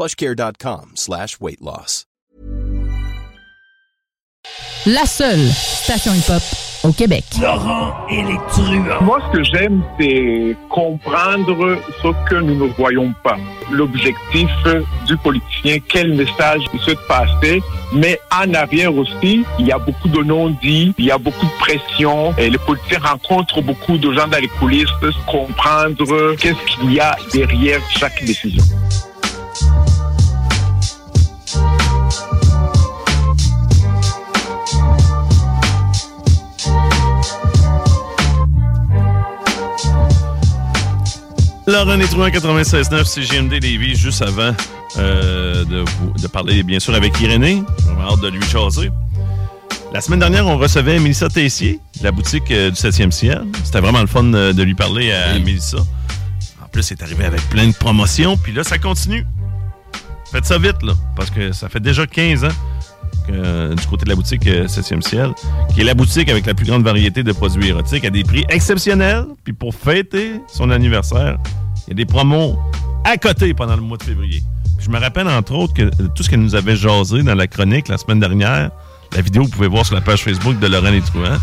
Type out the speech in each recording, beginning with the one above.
plushcare.com slash weight loss. La seule station hip-hop au Québec. Laurent et les truands. Moi, ce que j'aime, c'est comprendre ce que nous ne voyons pas. L'objectif du politicien, quel message il souhaite passer. Mais en arrière aussi, il y a beaucoup de non-dits, il y a beaucoup de pression. Et les politiciens rencontrent beaucoup de gens dans les coulisses, comprendre qu'est-ce qu'il y a derrière chaque décision. Laurent Nétrouin 96.9 CGMD Lévis, juste avant euh, de, de, parler bien sûr avec Irénée. J'ai hâte de lui jaser. La semaine dernière, on recevait Mélissa Tessier, de la boutique euh, du 7e ciel. C'était vraiment le fun euh, de lui parler à oui. Mélissa. En plus, c'est arrivé avec plein de promotions, puis là, ça continue. Faites ça vite, là, parce que ça fait déjà 15 ans que, du côté de la boutique 7e ciel, qui est la boutique avec la plus grande variété de produits érotiques à des prix exceptionnels. Puis pour fêter son anniversaire, il y a des promos à côté pendant le mois de février. Je me rappelle entre autres que tout ce qu'elle nous avait jasé dans la chronique la semaine dernière, la vidéo, vous pouvez voir sur la page Facebook de Laurent et Trouin.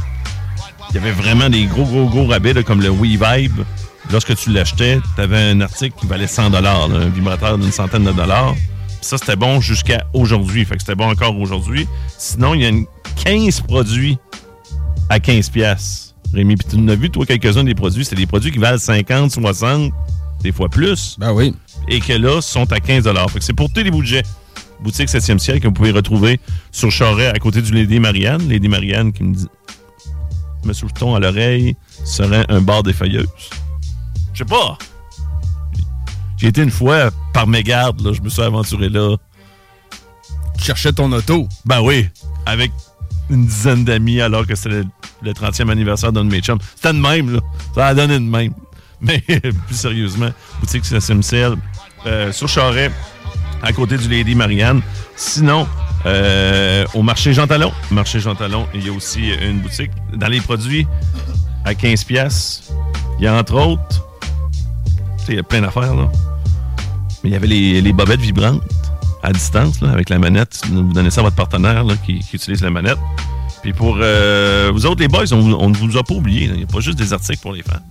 Il y avait vraiment des gros, gros, gros rabais là, comme le We Vibe. Lorsque tu l'achetais, tu avais un article qui valait 100 un vibrateur d'une centaine de dollars. Puis ça, c'était bon jusqu'à aujourd'hui. Fait que c'était bon encore aujourd'hui. Sinon, il y a une 15 produits à 15 pièces. Rémi, puis tu en as vu, toi, quelques-uns des produits. C'est des produits qui valent 50, 60, des fois plus. Ben oui. Et que là, sont à 15 Fait que c'est pour tous les budgets. Boutique 7e siècle que vous pouvez retrouver sur Charret à côté du Lady Marianne. Lady Marianne qui me dit me sous le ton à l'oreille serait un bar des feuilleuses. Je sais pas. J'ai été une fois par mégarde, là, je me suis aventuré là. Tu cherchais ton auto? Ben oui, avec une dizaine d'amis alors que c'était le, le, 30e anniversaire d'un de mes chums. C'était de même, là. Ça a donné de même. Mais plus sérieusement, boutique 7e ciel, euh, sur Charret, à côté du Lady Marianne. Sinon, euh, au marché Jean Talon. Marché Jean Talon, il y a aussi une boutique. Dans les produits à 15 pièces, il y a entre autres, il y a plein d'affaires là. Mais il y avait les, bobettes vibrantes à distance là, avec la manette. Vous donnez ça à votre partenaire là, qui, utilise la manette. Puis pour euh, vous autres les boys, on, ne vous a pas oublié. Il n'y a pas juste des articles pour les fans.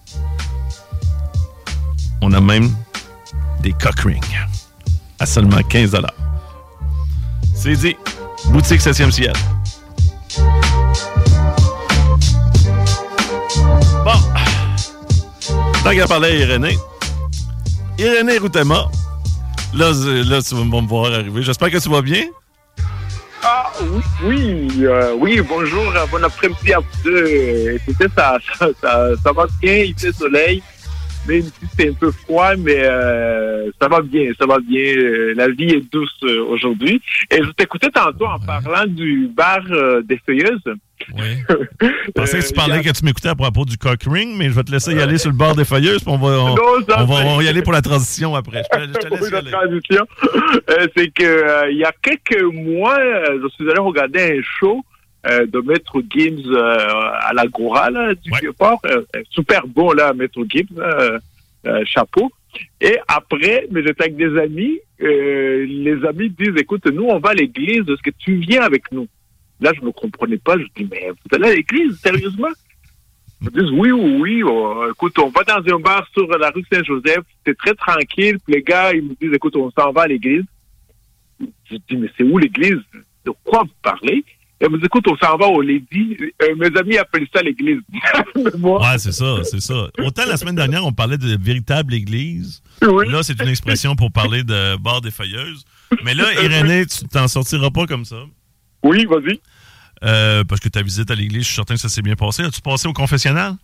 On a même des cock rings à seulement 15 C'est dit. Boutique 7e ciel. Bon. Tant qu'à parler à Irénée. Irénée Routema. Là, là, tu vas me voir arriver. J'espère que tu vas bien. Ah oui, oui, euh, oui, bonjour, bon après-midi à vous deux. Écoutez, ça, ça, ça, ça va bien, il fait soleil même si c'est un peu froid, mais euh, ça va bien, ça va bien. La vie est douce euh, aujourd'hui. Et je t'écoutais tantôt en parlant du bar euh, des feuilleuses. Oui. Je pensais que tu parlais que tu m'écoutais à propos du cock ring, mais je vais te laisser y aller sur le bar des feuilleuses, puis on va, on, non, on va, on va y aller pour la transition après. Je te, je te laisse oui, y la aller. transition, euh, c'est que il y a quelques mois, je suis allé regarder un show euh, de Maître Gims euh, à l'Agora là, du Ouais. Vieux-Port. Euh, super bon, là, Maître Gims, euh, euh, chapeau. Et après, mais j'étais avec des amis, euh, les amis disent, écoute, nous, on va à l'église, est-ce que tu viens avec nous? Là, je ne comprenais pas, je dis, mais vous allez à l'église, sérieusement? Ils me disent, oui, oui, oui, oh, écoute, on va dans un bar sur la rue Saint-Joseph, c'est très tranquille, puis les gars, ils me disent, écoute, on s'en va à l'église. Je dis, mais c'est où l'église? De quoi vous parlez? Elle me dit, écoute, on s'en va au Lady. Euh, mes amis appellent ça l'église. Ouais, c'est ça, c'est ça. Autant la semaine dernière, on parlait de véritable église. oui. Là, c'est une expression pour parler de bar des feuilleuses. Mais là, Irénée, tu t'en sortiras pas comme ça. Oui, vas-y. Euh, parce que ta visite à l'église, je suis certain que ça s'est bien passé. As-tu passé au confessionnal?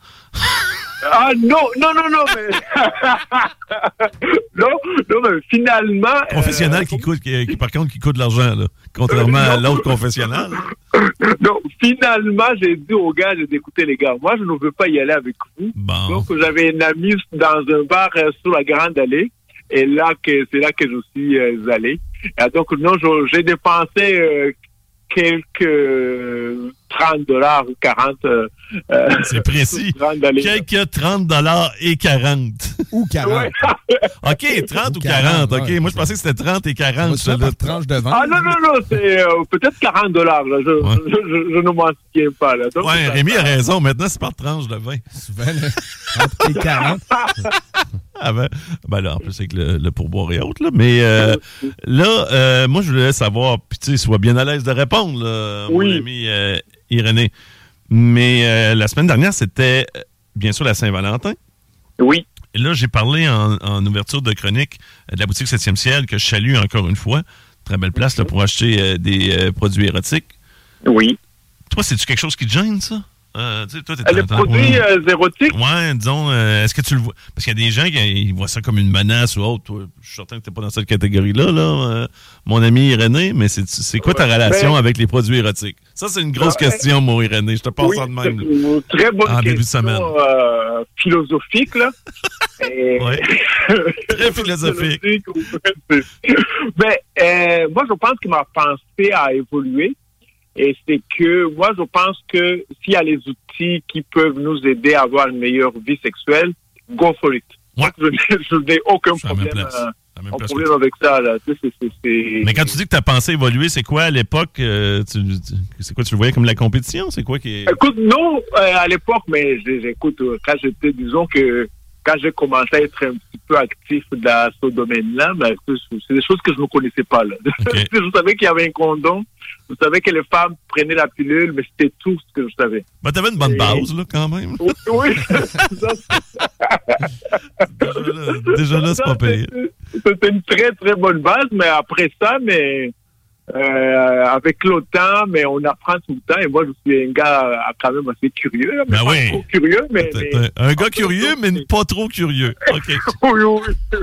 Ah non, non, non, non, mais... non, non, mais finalement... euh, Confessionnal qui coûte, qui, qui, par contre, qui coûte de l'argent, là. Contrairement à l'autre confessionnal. Non, finalement, j'ai dit aux gars, j'ai écoutez les gars, moi, je ne veux pas y aller avec vous. Bon. Donc, j'avais une amie dans un bar euh, sur la Grande Allée. Et là, c'est là que je suis euh, allé. Et donc, non, j'ai dépensé euh, quelques euh, 30 dollars ou 40. euh, euh, C'est précis. Quelques 30 et 40. Ou 40. Ouais. OK, 30 ou Ou 40. 40, OK, ouais. moi, je pensais que c'était 30 et 40. Moi, ça, tranche de vente. Ah non, non, non, c'est euh, peut-être 40 dollars. là. Je, Ouais. je, je, je ne m'en souviens pas. Là. Donc, Rémi a raison. Maintenant, c'est par tranche de 20. Souvent, là, entre les 40. Avant. Ben là, en plus, avec le, le pourboire et autres, là. Mais euh, là, euh, moi, je voulais savoir, puis tu sais, sois bien à l'aise de répondre, là, Oui. mon ami euh, Irénée. Mais la semaine dernière, c'était bien sûr la Saint-Valentin. Oui, Et là, j'ai parlé en, en ouverture de chronique de la boutique 7e ciel, que je salue encore une fois. Très belle place là, pour acheter des produits érotiques. oui. Toi, c'est-tu quelque chose qui te gêne, ça? Euh, toi, t'es Les produits euh, érotiques, Ouais, disons, euh, est-ce que tu le vois? Parce qu'il y a des gens qui ils voient ça comme une menace ou autre. Toi, je suis certain que tu n'es pas dans cette catégorie-là, là, euh, mon ami Irénée, mais c'est quoi ta relation ben- avec les produits érotiques? Ça, c'est une grosse Ouais. question, mon Irénée. Je te passe oui, ça de même. une très bonne En début de question semaine. euh, philosophique. Là. Et-. Très philosophique. Mais euh, moi, je pense que ma pensée a évolué. Et c'est que moi, je pense que s'il y a les outils qui peuvent nous aider à avoir une meilleure vie sexuelle, go for it. Ouais. Moi, je n'ai- je n'ai aucun problème, que problème avec ça. Là. Sais, c'est- c'est- c'est- Mais quand tu dis que ta pensée a évolué, c'est quoi à l'époque? euh, tu- tu- c'est quoi, tu voyais comme la compétition? C'est quoi qui est. Écoute, non, euh, à l'époque, mais j'écoute, euh, quand j'étais, disons que quand j'ai commencé à être un peu actif dans ce domaine-là, ben, c'est des choses que je ne connaissais pas. Là. Je savais qu'il y avait un condom, je savais que les femmes prenaient la pilule, mais c'était tout ce que je savais. Ben, t'avais une bonne Et- base, là, quand même. Oui, oui. Déjà là, déjà là, c'est pas payé. C'était une très, très bonne base, mais après ça, mais euh, avec le temps, mais on apprend tout le temps. Et moi, je suis un gars euh, quand même assez curieux. là, mais Ben pas oui. trop curieux, mais... Un gars curieux, mais pas trop curieux. OK. oui, oui.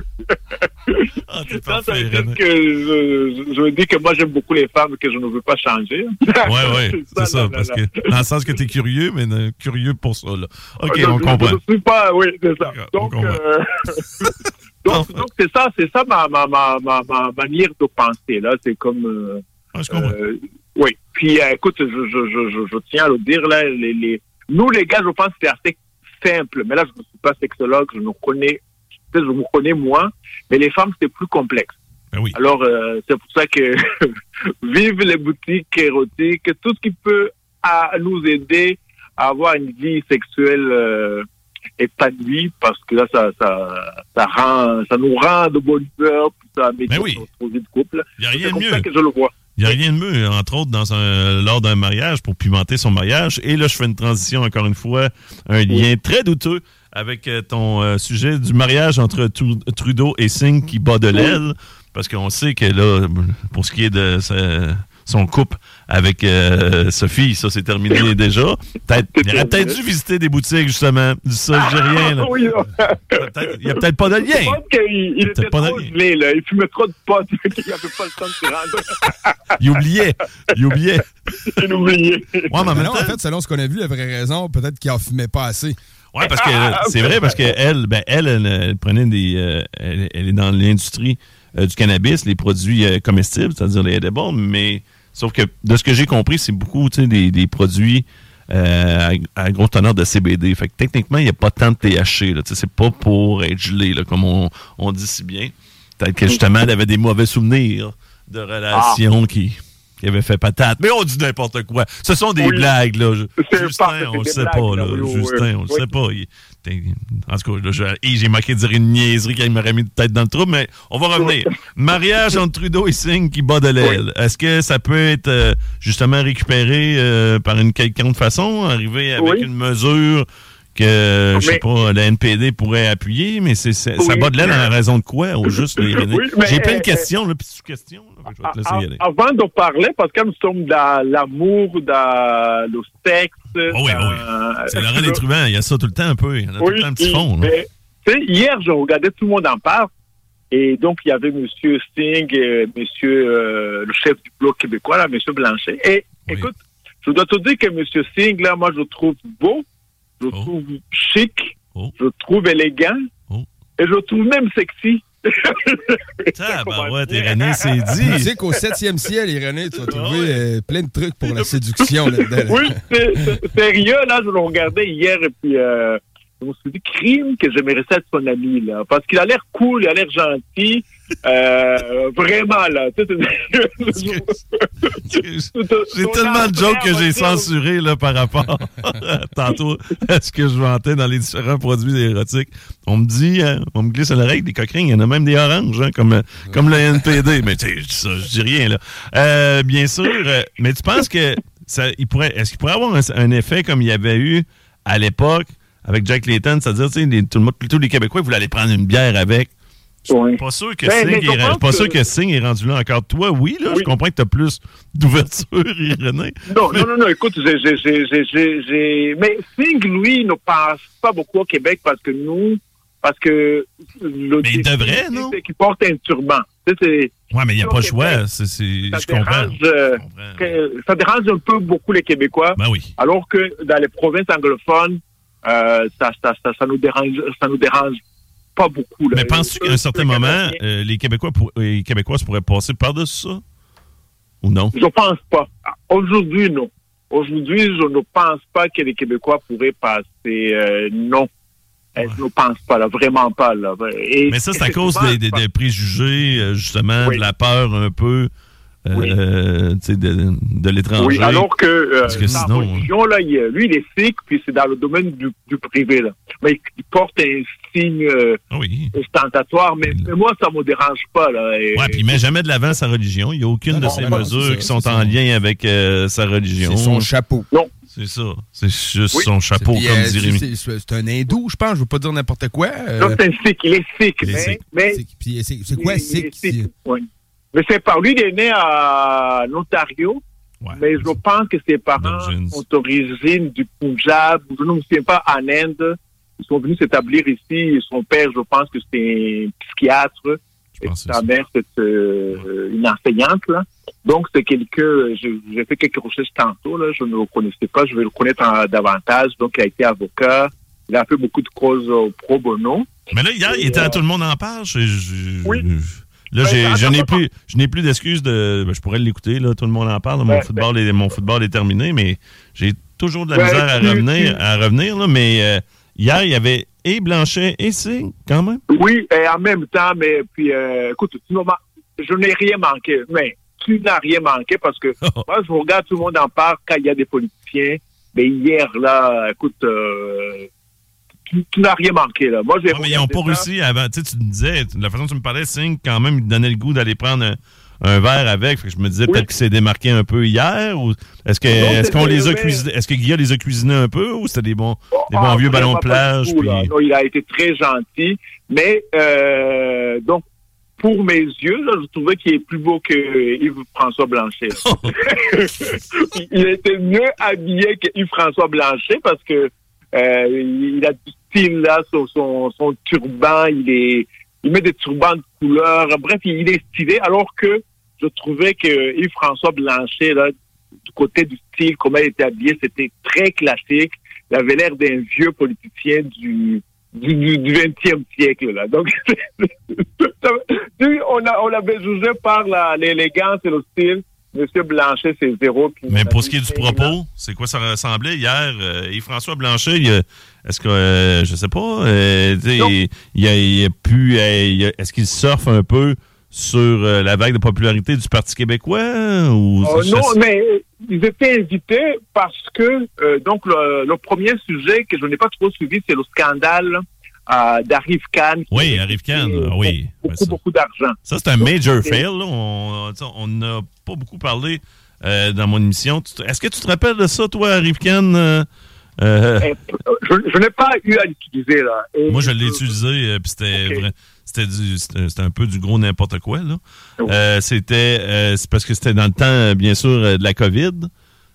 Ah, ça parfait, que je, je, je veux dire que moi, j'aime beaucoup les femmes et que je ne veux pas changer. Ouais, ouais, c'est ça, là, parce là, que là. dans le sens que t'es curieux, mais euh, curieux pour ça, là. OK, Je- on je- comprend. Je ne suis pas, oui, c'est ça. D'accord, on Donc, comprend. Donc, c'est ça, c'est ça ma, ma, ma, ma, ma manière de penser, là. C'est comme, euh, euh, oui. Puis, euh, écoute, je, je, je, tiens à le dire, là, les, les, nous, les gars, je pense que c'est assez simple. Mais là, je ne suis pas sexologue, je me connais, peut-être je me connais moins, mais les femmes, c'est plus complexe. Ben oui. Alors, euh, c'est pour ça que vive les boutiques érotiques, tout ce qui peut à nous aider à avoir une vie sexuelle euh, épanouie, parce que là, ça, ça, ça, rend, ça nous rend de bonne humeur, puis ça améliore oui. notre vie de couple. Il n'y a C'est rien de comme mieux. ça que je le vois. Il n'y a rien de mieux, entre autres, dans un, lors d'un mariage, pour pimenter son mariage. Et là, je fais une transition, encore une fois, un lien très douteux avec euh, ton euh, sujet du mariage entre Tru- Trudeau et Singh qui bat de l'aile. Parce qu'on sait que là, pour ce qui est de sa- son couple avec euh, Sophie, ça c'est terminé déjà. Peut-être, il aurait peut-être dû visiter des boutiques, justement, du ça, j'ai rien. là. Oui, Il n'y a peut-être pas de Je lien. pense qu'il il Peut-être était pas trop de lien. gelé, là. Il fumait trop de potes, qu'il n'avait pas le temps de s'y rendre. Il oubliait. Il oubliait. Il oubliait. Ouais, mais non, en fait, selon ce qu'on a vu, la vraie raison, peut-être qu'il en fumait pas assez. Ouais, parce que c'est vrai, parce qu'elle, ben, elle, elle, elle prenait des. euh, elle, elle est dans l'industrie euh, du cannabis, les produits euh, comestibles, c'est-à-dire les edibles, mais sauf que de ce que j'ai compris, c'est beaucoup des, des produits euh, à, à gros teneur de CBD. Fait que techniquement, il n'y a pas tant de THC. C'est pas pour être gelé, là, comme on, on dit si bien. Peut-être que justement, elle avait des mauvais souvenirs de relations qui, qui avait fait patate. Mais on dit n'importe quoi. Ce sont des Oui. blagues, là. Justin, pas- on le sait pas, là. oui, Justin, on le sait pas. Il- En tout cas, j'ai manqué de dire une niaiserie qui m'aurait mis tête dans le trou, mais on va revenir. Mariage entre Trudeau et Singh qui bat de l'aile. Est-ce que ça peut être euh, justement récupéré euh, par une quelconque façon, arriver avec Oui. une mesure que, je sais pas, la NPD pourrait appuyer, mais c'est, ça bat de l'aile en raison de quoi, au juste? Oui, mais, J'ai plein de euh, questions, là, puis questions, là, fait que je vais te laisser y aller. A- Avant de parler, parce que nous sommes dans l'amour, dans le sexe. Oh oui, oh oui. dans- C'est Laurent Les Truands, il y a ça tout le temps un peu. Il y en a tout Oui, le temps un petit et- fond. là. mais, hier, je regardais tout le monde en parle. Et donc, il y avait M. Singh, et monsieur, euh, le chef du Bloc québécois, là, M. Blanchet. Et Oui. écoute, je dois te dire que M. Singh, là, moi, je le trouve beau, je le Oh. trouve chic, Oh. je le trouve élégant, Oh. et je le trouve même sexy. Tabarouette, Irénée, c'est Tu dit. sais qu'au septième ciel, Irénée, tu vas trouver euh, plein de trucs pour la séduction là-dedans. là. Oui, sérieux, là, je le regardais hier et puis euh, je me suis dit, crime que j'aimerais ça être son ami, là. Parce qu'il a l'air cool, il a l'air gentil. Euh, vraiment, là. J'ai tellement de jokes que j'ai censurés là, par rapport tantôt à ce que je vantais dans les différents produits érotiques. On me dit, hein, on me glisse à l'oreille des coquerines, il y en a même des oranges, hein, comme, comme le NPD. Mais tu sais, je dis ça, je dis rien, là. Euh, bien sûr, euh, mais tu penses que ça, il pourrait, est-ce qu'il pourrait avoir un, un effet comme il y avait eu à l'époque avec Jack Layton, c'est-à-dire, tu sais, les- tout le monde, tous les Québécois voulaient aller prendre une bière avec. Ouais. Pas sûr que Ben, Singh est, pas sûr que Singh est rendu là encore. Toi, oui, là, je Oui. comprends que tu as plus d'ouverture, Irénée. Non, non, non, non, écoute, j'ai, mais Singh, lui, ne passe pas beaucoup au Québec parce que nous, parce que le Mais il devrait, non? C'est qu'il porte un turban. Ouais, mais il n'y a pas le choix. C'est, c'est- ça je comprends. dérange, euh, Je comprends. que- ça dérange un peu beaucoup les Québécois. Ben oui. Alors que dans les provinces anglophones, euh, ça, ça, ça, ça nous dérange, ça nous dérange pas beaucoup. Là. Mais penses-tu qu'à un certain moment, euh, les Québécois pour- euh, les Québécoises pourraient passer par-dessus ça? Ou non? Je pense pas. Aujourd'hui, non. Aujourd'hui, je ne pense pas que les Québécois pourraient passer. euh, non. Je ne pense pas, là, vraiment pas. Là. Et Mais ça, c'est à cause des, des- des préjugés, justement, Oui. de la peur un peu Oui. euh, sais, de, de l'étranger. Oui, alors que, euh, Parce que sinon, religion, là, il, lui, il est sikh, puis c'est dans le domaine du, du privé. Là. Mais il, porte un signe euh, oui. ostentatoire, mais, mais moi, ça me dérange pas. Là. Et- Ouais, puis il met jamais de l'avant sa religion. Il n'y a aucune Non, de non, ces non, mesures ça, qui sont en lien avec euh, sa religion. C'est son chapeau. C'est ça. C'est juste Oui. son chapeau, Puis, comme euh, dit Rémi. c'est- un hindou, je pense. Je veux pas dire n'importe quoi. euh, Non, c'est un sikh, il est sikh. Mais, c'est- puis c'est c'est quoi, sikh, Mais c'est par lui, il est né à Ontario. Ouais. Mais je pense que ses parents sont d'origine du Punjab, je ne me souviens pas, en Inde. Ils sont venus s'établir ici. Et son père, je pense que c'est un psychiatre. Je Et sa mère, c'est euh, une enseignante. Là. Donc, c'est quelqu'un, j'ai fait quelques recherches tantôt, là, je ne le connaissais pas, je vais le connaître en- davantage. Donc, il a été avocat. Il a fait beaucoup de causes euh, pro bono. Mais là, hier, il était à Tout le monde en je- Oui. Là, Ben, j'ai- je n'ai plus, je n'ai plus d'excuses de. ben, je pourrais l'écouter, là. Tout le monde en parle. Mon Ben, football, est, mon football est terminé, mais j'ai toujours de la Ben, misère à revenir, à revenir, là. Mais euh, hier, il y avait et Blanchet et Signe, quand même. Oui, et en même temps, mais puis, euh, écoute, tu je n'ai rien manqué. Mais tu n'as rien manqué parce que moi, je regarde tout le monde en parle quand il y a des politiciens. Mais hier, là, écoute, euh, tu, n'as rien manqué, là. Moi, j'ai mais ils n'ont pas réussi avant. Tu sais, tu me disais, la façon dont tu me parlais, Signe, quand même, il donnait le goût d'aller prendre un, un verre avec. Fait que je me disais Oui. peut-être qu'il s'est démarqué un peu hier. ou Est-ce que est-ce qu'on les a cuisinés? Est-ce que Guilla les a cuisinés un peu ou c'était des bons, des Ah, bons vieux ballons de plage? là. puis- Non, il a été très gentil. Mais, euh, donc, pour mes yeux, là, je trouvais qu'il est plus beau que Yves-François Blanchet. il- il était mieux habillé que Yves-François Blanchet parce que euh, il a du style, là, sur son, son turban. Il est, il met des turbans de couleur. Bref, il, est stylé. Alors que je trouvais que Yves-François Blanchet, là, du côté du style, comment il était habillé, c'était très classique. Il avait l'air d'un vieux politicien du, du, du, du 20e siècle. Là. Donc, on, on l'avait jugé par l'élégance et le style. Monsieur Blanchet, c'est zéro. Mais pour ce qui est du propos, c'est quoi ça ressemblait hier? Euh, Yves-François Blanchet, est-ce que, euh, je sais pas, euh, il, il a, il a pu, est-ce qu'il surfe un peu sur la vague de popularité du Parti québécois? Ou Euh, non, mais ils étaient invités parce que, donc, le, le premier sujet que je n'ai pas trop suivi, c'est le scandale euh, d'Arif Khan. Oui, Arif Khan, oui. Beaucoup, ça- beaucoup d'argent. Ça, c'est un major fail. là. On n'a pas beaucoup parlé euh, dans mon émission. Est-ce que tu te rappelles de ça, toi, Arif Khan? euh, euh, euh, je, je n'ai pas eu à l'utiliser, là. Et- Moi, je l'ai utilisé, puis c'était vrai. C'était un peu du gros n'importe quoi, là. Oui. Euh, c'était euh, c'est parce que c'était dans le temps, bien sûr, de la COVID.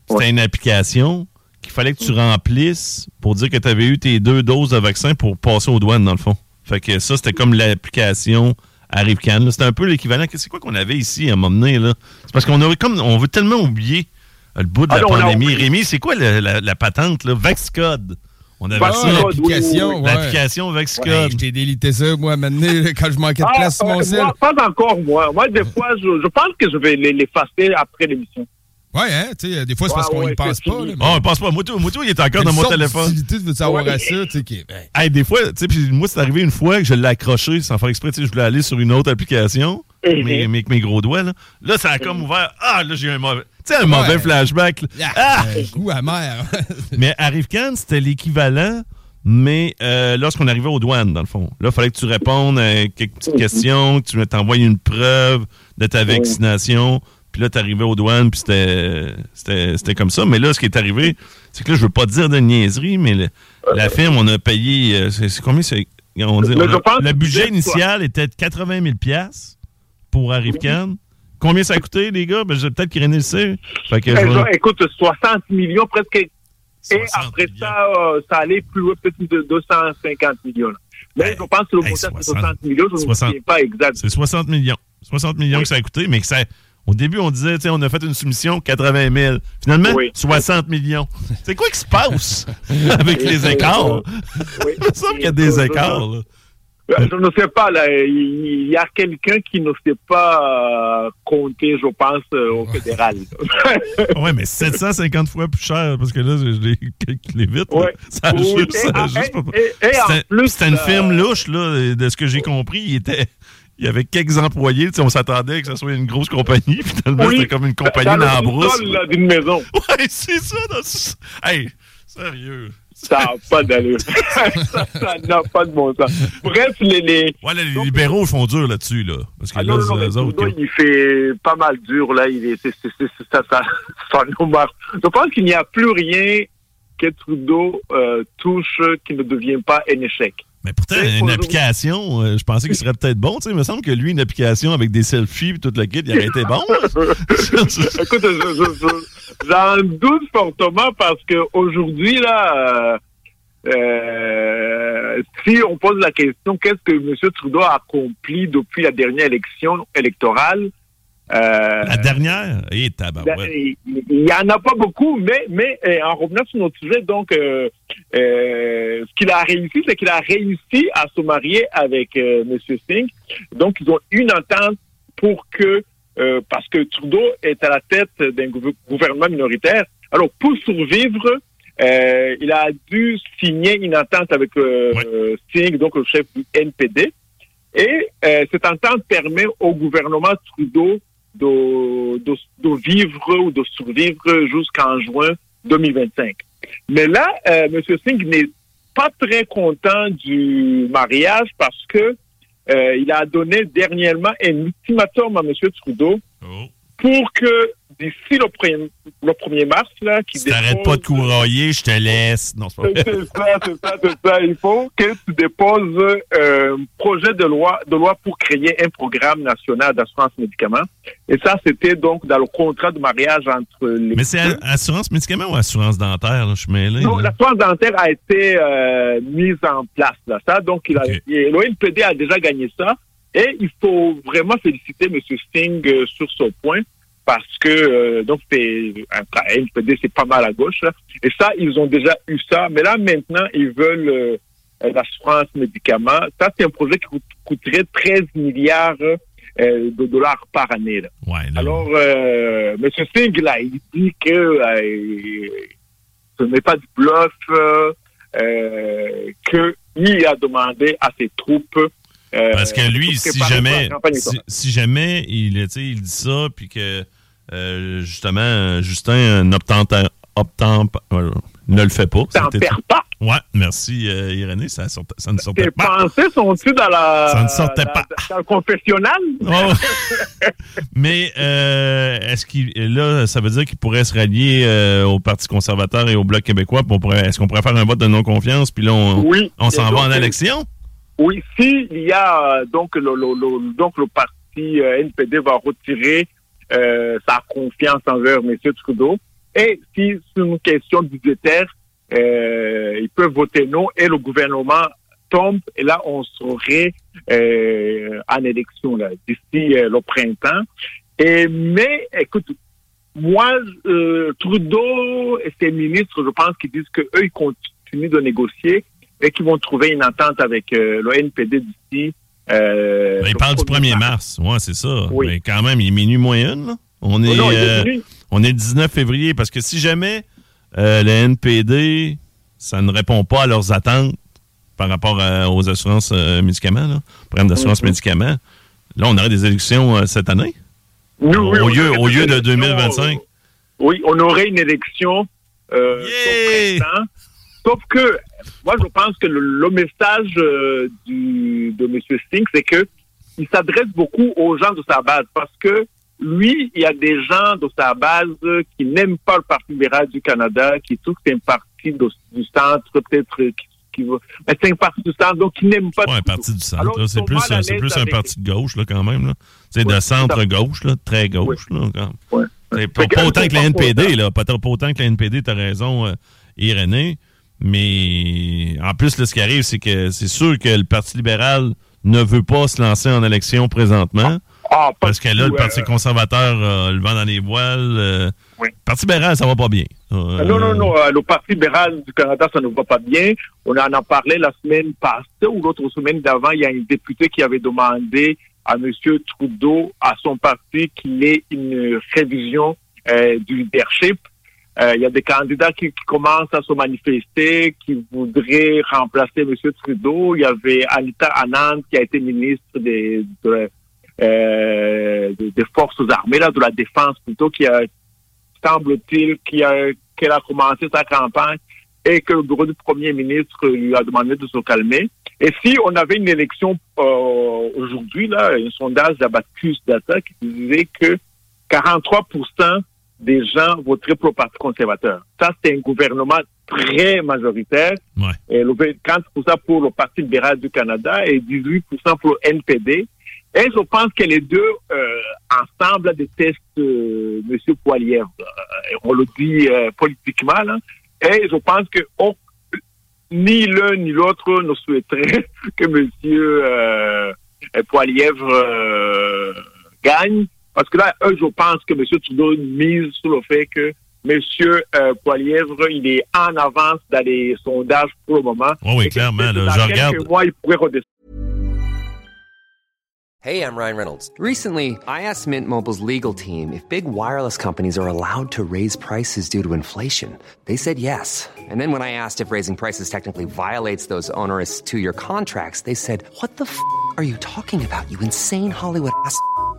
C'était une application qu'il fallait que tu remplisses pour dire que tu avais eu tes deux doses de vaccin pour passer aux douanes, dans le fond. Fait que ça, c'était comme l'application ArriveCan. C'était un peu l'équivalent. C'est quoi qu'on avait ici à un moment donné, là? C'est parce qu'on a comme on veut tellement oublier le bout de Ah la non, pandémie. Rémi, c'est quoi la, la- la patente, là? VaxCode. On avait ça. oui, oui, l'application, oui, oui. ouais. L'application Ouais, VaxCode. je t'ai délité ça, moi, maintenant, quand je manquais de Ah, place sur mon euh, moi, pas encore, moi. Moi, des fois, je, je pense que je vais l'effacer après l'émission. Ouais, hein, tu sais, des fois, c'est parce Ouais, qu'on y pense pas. là, mais- Oh, passe pas. Moutou, Moutou, il est encore dans mon téléphone. tu veux savoir Ouais. à ça, tu sais, des fois, tu sais, puis moi, c'est arrivé une fois que je l'ai accroché sans faire exprès. Tu sais, je voulais aller sur une autre application, Mhm. mais avec mes gros doigts, là. Là, ça a comme ouvert. Ah, là, j'ai eu un mauvais. Tu sais, un mauvais Ouais. flashback. là. ah, Ah! un goût amer. Mais ArriveCan, c'était l'équivalent, mais euh, lorsqu'on arrivait aux douanes, dans le fond. Là, il fallait que tu répondes à quelques petites questions, que tu t'envoies une preuve de ta vaccination. Puis là, tu arrivais aux douanes, puis c'était- comme ça. Mais là, ce qui est arrivé, c'est que là, je veux pas dire de niaiserie, mais le- la firme, on a payé. euh, C'est combien c'est? On dit, on a- je le budget initial était de 80 000 pour ArriveCan. Combien ça a coûté, les gars? Ben, je- Peut-être qu'Irénée le sait. Fait que je vais- genre, écoute, 60 millions, presque. Et 60 après millions. ça, euh, ça allait plus loin, peut-être de 250 millions. là. Mais Hey, je pense que le montant, c'est 60 60 millions. Je ne me 60. souviens pas exact. C'est 60 millions. 60 millions Oui. que ça a coûté, mais que ça. Au début, on disait, tu sais, on a fait une soumission 80 000. Finalement, Oui. 60 millions. C'est quoi qui se passe avec les écarts? Oui. Il me semble qu'il y a des écarts. là. Euh, Je ne sais pas, là. Il y a quelqu'un qui ne sait pas euh, compter, je pense, euh, au fédéral. Ouais, mais 750 fois plus cher, parce que là, je, l'ai calculé vite. Ouais. Ça a Oui, juste, et- ça a et- juste pas- et- c'était une euh, firme louche, là, de ce que j'ai compris. Il était. Il y avait quelques employés, on s'attendait que ce soit une grosse compagnie, finalement, Oui, c'était comme une compagnie dans la brousse. d'une maison. Ouais, c'est ça. Dans... Hey, sérieux. Ça n'a pas d'allure. ça n'a pas de bon sens. Bref, les... les... Ouais, les libéraux font dur là-dessus, là. Parce que Ah là, non, non, mais eux autres. Trudeau, il fait pas mal dur, là. Il est, ça, ça, ça nous marche. Je pense qu'il n'y a plus rien que Trudeau euh, touche qui ne devient pas un échec. Mais pourtant, une application, euh, je pensais qu'il serait peut-être bon. Tu sais, il me semble que lui, une application avec des selfies et toute la kit, il aurait été bon. Écoute, je- je- je- j'en doute fortement parce qu'aujourd'hui, là, euh, euh, si on pose la question, qu'est-ce que M. Trudeau a accompli depuis la dernière élection électorale? Euh, la dernière, et Ben. Il il y en a pas beaucoup, mais, mais euh, en revenant sur notre sujet, donc, euh, ce qu'il a réussi, c'est qu'il a réussi à se marier avec M. Singh. Donc, ils ont une entente pour que, parce que Trudeau est à la tête d'un gouver- gouvernement minoritaire. Alors, pour survivre, il a dû signer une entente avec Ouais. Singh, donc le chef du NPD. Et euh, cette entente permet au gouvernement Trudeau de, vivre ou de survivre jusqu'en juin 2025. Mais là, euh, M. Singh n'est pas très content du mariage parce que euh, il a donné dernièrement un ultimatum à M. Trudeau Oh. pour que d'ici le, premier- le 1er mars, là, qui Si t'arrêtes pas de courailler, je te laisse. Non, c'est pas c'est vrai. ça, c'est ça, c'est ça. Il faut que tu déposes euh, un projet de loi, de loi pour créer un programme national d'assurance médicaments. Et ça, c'était donc dans le contrat de mariage entre les Mais c'est a- assurance médicaments ou assurance dentaire? Là, je suis mêlé. Non, là. l'assurance dentaire a été euh, mise en place. Là. Ça, donc, il a, Ok. et l'ONPD a déjà gagné ça. Et il faut vraiment féliciter M. Singh euh, sur ce point parce que euh, donc c'est un NPD, c'est pas mal à gauche. là. Et ça, ils ont déjà eu ça. Mais là, maintenant, ils veulent euh, l'assurance médicaments. Ça, c'est un projet qui coûte- coûterait 13 milliards euh, de dollars par année. Là. Ouais, là. Alors, euh, M. Singh, là, il dit que euh, ce n'est pas du bluff, qu'il a demandé à ses troupes Parce que lui, si jamais, si, jamais il, il dit ça, puis que euh, justement, Justin euh, ne le fait pas. T'en perds pas. Ouais, merci euh, Irénée, ça, sort- ça ne sortait Tes pas. pensées sont-tu dans la. Ça ne sortait pas. Dans le confessionnal? Oh. Mais euh, est-ce qu'il là, ça veut dire qu'il pourrait se rallier euh, au Parti conservateur et au Bloc québécois? Est-ce qu'on pourrait faire un vote de non-confiance, puis là, on, Oui. on s'en va en élection? Oui, s'il y a donc le, le, le- donc le parti NPD va retirer euh, sa confiance envers M. Trudeau et si c'est une question budgétaire, euh, ils peuvent voter non et le gouvernement tombe et là on serait euh, en élection là d'ici le printemps. Et mais écoute, moi Trudeau et ses ministres, je pense qu'ils disent que eux ils continuent de négocier et qu'ils vont trouver une entente avec le NPD d'ici. Euh, Ben, il le parle du 1er 1er mars. Ouais, c'est ça. Oui. Mais quand même, il est minuit moins une. là. On est, Oh non, est euh, on est le 19 février parce que si jamais euh, le NPD, ça ne répond pas à leurs attentes par rapport à- aux assurances médicaments, là, programme d'assurance Mhm. médicaments, là, on aurait des élections cette année. Nous, oui, au, lieu, au lieu de élection, 2025. euh, Oui, on aurait une élection Yeah! au printemps. Sauf que, moi, je pense que le, le message euh, du, de M. Singh, c'est que il s'adresse beaucoup aux gens de sa base parce que lui, il y a des gens de sa base qui n'aiment pas le Parti libéral du Canada, qui trouvent que c'est un parti de- du centre, peut-être euh, qui, qui va- mais c'est un parti du centre, donc qui n'aiment pas Pas un parti du centre. C'est plus, c'est plus un parti de gauche, là, quand même. Là. C'est de centre-gauche, là, très gauche. Là, quand même. Ouais. C'est pas, autant que la NPD, là. Pas, pas autant que la NPD, t'as raison, euh, Irénée. Mais en plus, là, ce qui arrive, c'est que c'est sûr que le Parti libéral ne veut pas se lancer en élection présentement. Ah, pas Parce que là, le Parti euh, conservateur a le vent dans les voiles. euh, Oui. Le Parti libéral, ça va pas bien. Euh, Ah, Non, non, non. euh, le Parti libéral du Canada, ça ne va pas bien. On en a parlé la semaine passée ou l'autre semaine d'avant. Il y a un député qui avait demandé à M. Trudeau, à son parti, qu'il ait une révision euh, du leadership. Euh, il y a des candidats qui, qui commencent à se manifester, qui voudraient remplacer M. Trudeau. Il y avait Anita Anand, qui a été ministre des, de- euh, des- forces armées, là, de la défense plutôt, qui a semble-t-il qu'il a- qu'elle a commencé sa campagne et que le bureau du premier ministre lui a demandé de se calmer. Et si on avait une élection euh, aujourd'hui, là, un sondage d'Abacus Data qui disait que 43 des gens voteraient pour le Parti conservateur. Ça, c'est un gouvernement très majoritaire. Ouais. Et le 40 pour le Parti libéral du Canada et 18 pour le NPD. Et je pense que les deux, euh, ensemble, détestent euh, M. Poilievre. Euh, on le dit euh, politiquement. Là. Et je pense que on- ni l'un ni l'autre ne souhaiterait que M. Euh, Poilievre euh, gagne. Parce que là, eux, je pense que M. Trudeau mise sur le fait que M. Euh, Poilievre, il est en avance dans les sondages pour le moment. Ouais, oui, clairement, là, je regarde. mois, il pourrait redescendre. Hey, I'm Ryan Reynolds. Recently, I asked Mint Mobile's legal team if big wireless companies are allowed to raise prices due to inflation. They said yes. And then when I asked if raising prices technically violates those onerous two year contracts, they said, What the f are you talking about, you insane Hollywood ass?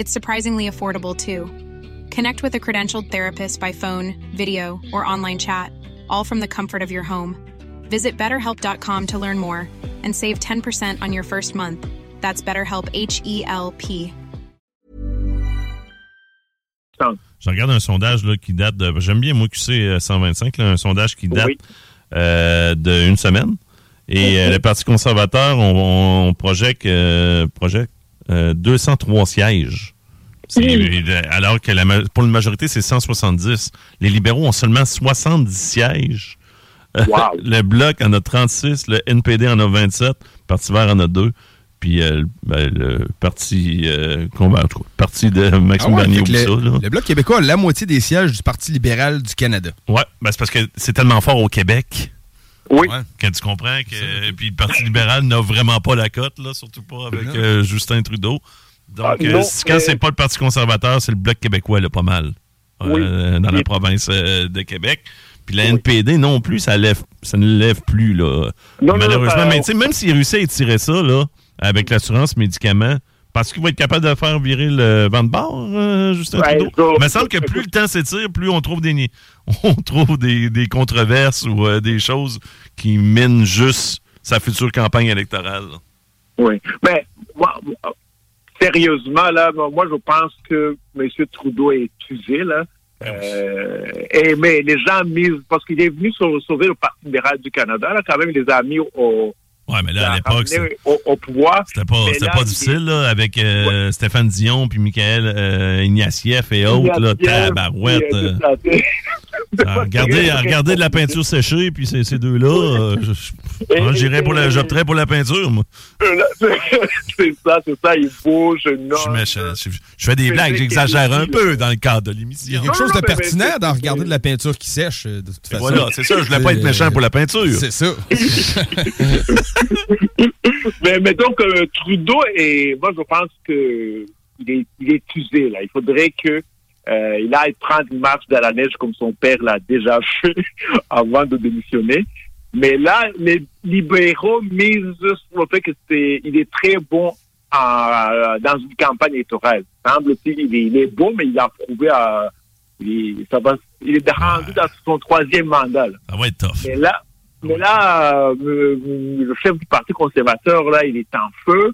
It's surprisingly affordable too. Connect with a credentialed therapist by phone, video, or online chat, all from the comfort of your home. Visit betterhelp.com to learn more and save 10% on your first month. That's BetterHelp H E L P. Je regarde un sondage là, qui date de. J'aime bien, moi, QC 125, là, un sondage qui date Oui. euh, d'une semaine. Et euh, le Parti conservateur, on, on projette, euh, projette euh, 203 sièges. C'est- euh, Alors que la, pour une majorité, c'est 170. Les libéraux ont seulement 70 sièges. Wow. le Bloc en a 36, le NPD en a 27, le Parti vert en a 2. puis euh, ben, le parti, euh, combat- cas, parti de Ah Maxime ouais, Bernier le, ça. Le Bloc québécois a la moitié des sièges du Parti libéral du Canada. Ouais, ben c'est parce que c'est tellement fort au Québec. Oui. Que tu comprends que puis le Parti libéral n'a vraiment pas la cote, là, surtout pas avec Non. euh, Justin Trudeau. Donc, Ah, euh, non, quand mais- c'est pas le Parti conservateur, c'est le Bloc québécois, là, pas mal. Oui. euh, dans la province euh, de Québec. Puis la NPD non plus, ça lève, ça ne lève plus, là. Non, non, malheureusement. ça- Mais tu sais, même s'il réussit à étirer ça, là, avec l'assurance médicaments, parce qu'il va être capable de faire virer le vent de bord, euh, Justin Ouais, Trudeau? Il me semble que plus le temps s'étire, plus on trouve des, on trouve des, des controverses ou euh, des choses qui minent juste sa future campagne électorale. Oui. Mais moi, sérieusement, là, moi, je pense que M. Trudeau est usé, là. Euh, et, mais les gens misent, parce qu'il est venu sau- sauver le Parti libéral du Canada, là, quand même, il les a mis au, Ouais, mais là, à l'époque, c'est- ramené au, au pouvoir. C'était pas, là, pas il- difficile, là, avec euh, Stéphane Dion, puis Michael euh, Ignatieff et autres, là, Ignatieff, tabarouette. euh, euh, regarder, à regarder de la peinture séchée, puis ces, ces deux-là, euh, j'irais pour la, j'opterais pour la peinture, moi. c'est ça, c'est ça, il bouge, non. Je suis méchant. Je, je fais des blagues, j'exagère un peu dans le cadre de Il y a l'émission. quelque chose de pertinent d'en regarder de la peinture qui sèche, euh, de toute façon. Voilà, c'est ça, je voulais pas être méchant pour la peinture. C'est ça. mais, mais donc, euh, Trudeau, et moi, je pense que il est, il est usé, là. Il faudrait que euh, il aille prendre une marche dans la neige comme son père l'a déjà fait avant de démissionner. Mais là, les libéraux misent sur le fait que c'est, il est très bon en- dans une campagne électorale. Semble-t-il, il est, il est bon, mais il a prouvé à, il, ça va, il est rendu dans son troisième mandat. là. Ça va être tough. Mais là, mais là, euh, le chef du Parti conservateur, là, il est en feu.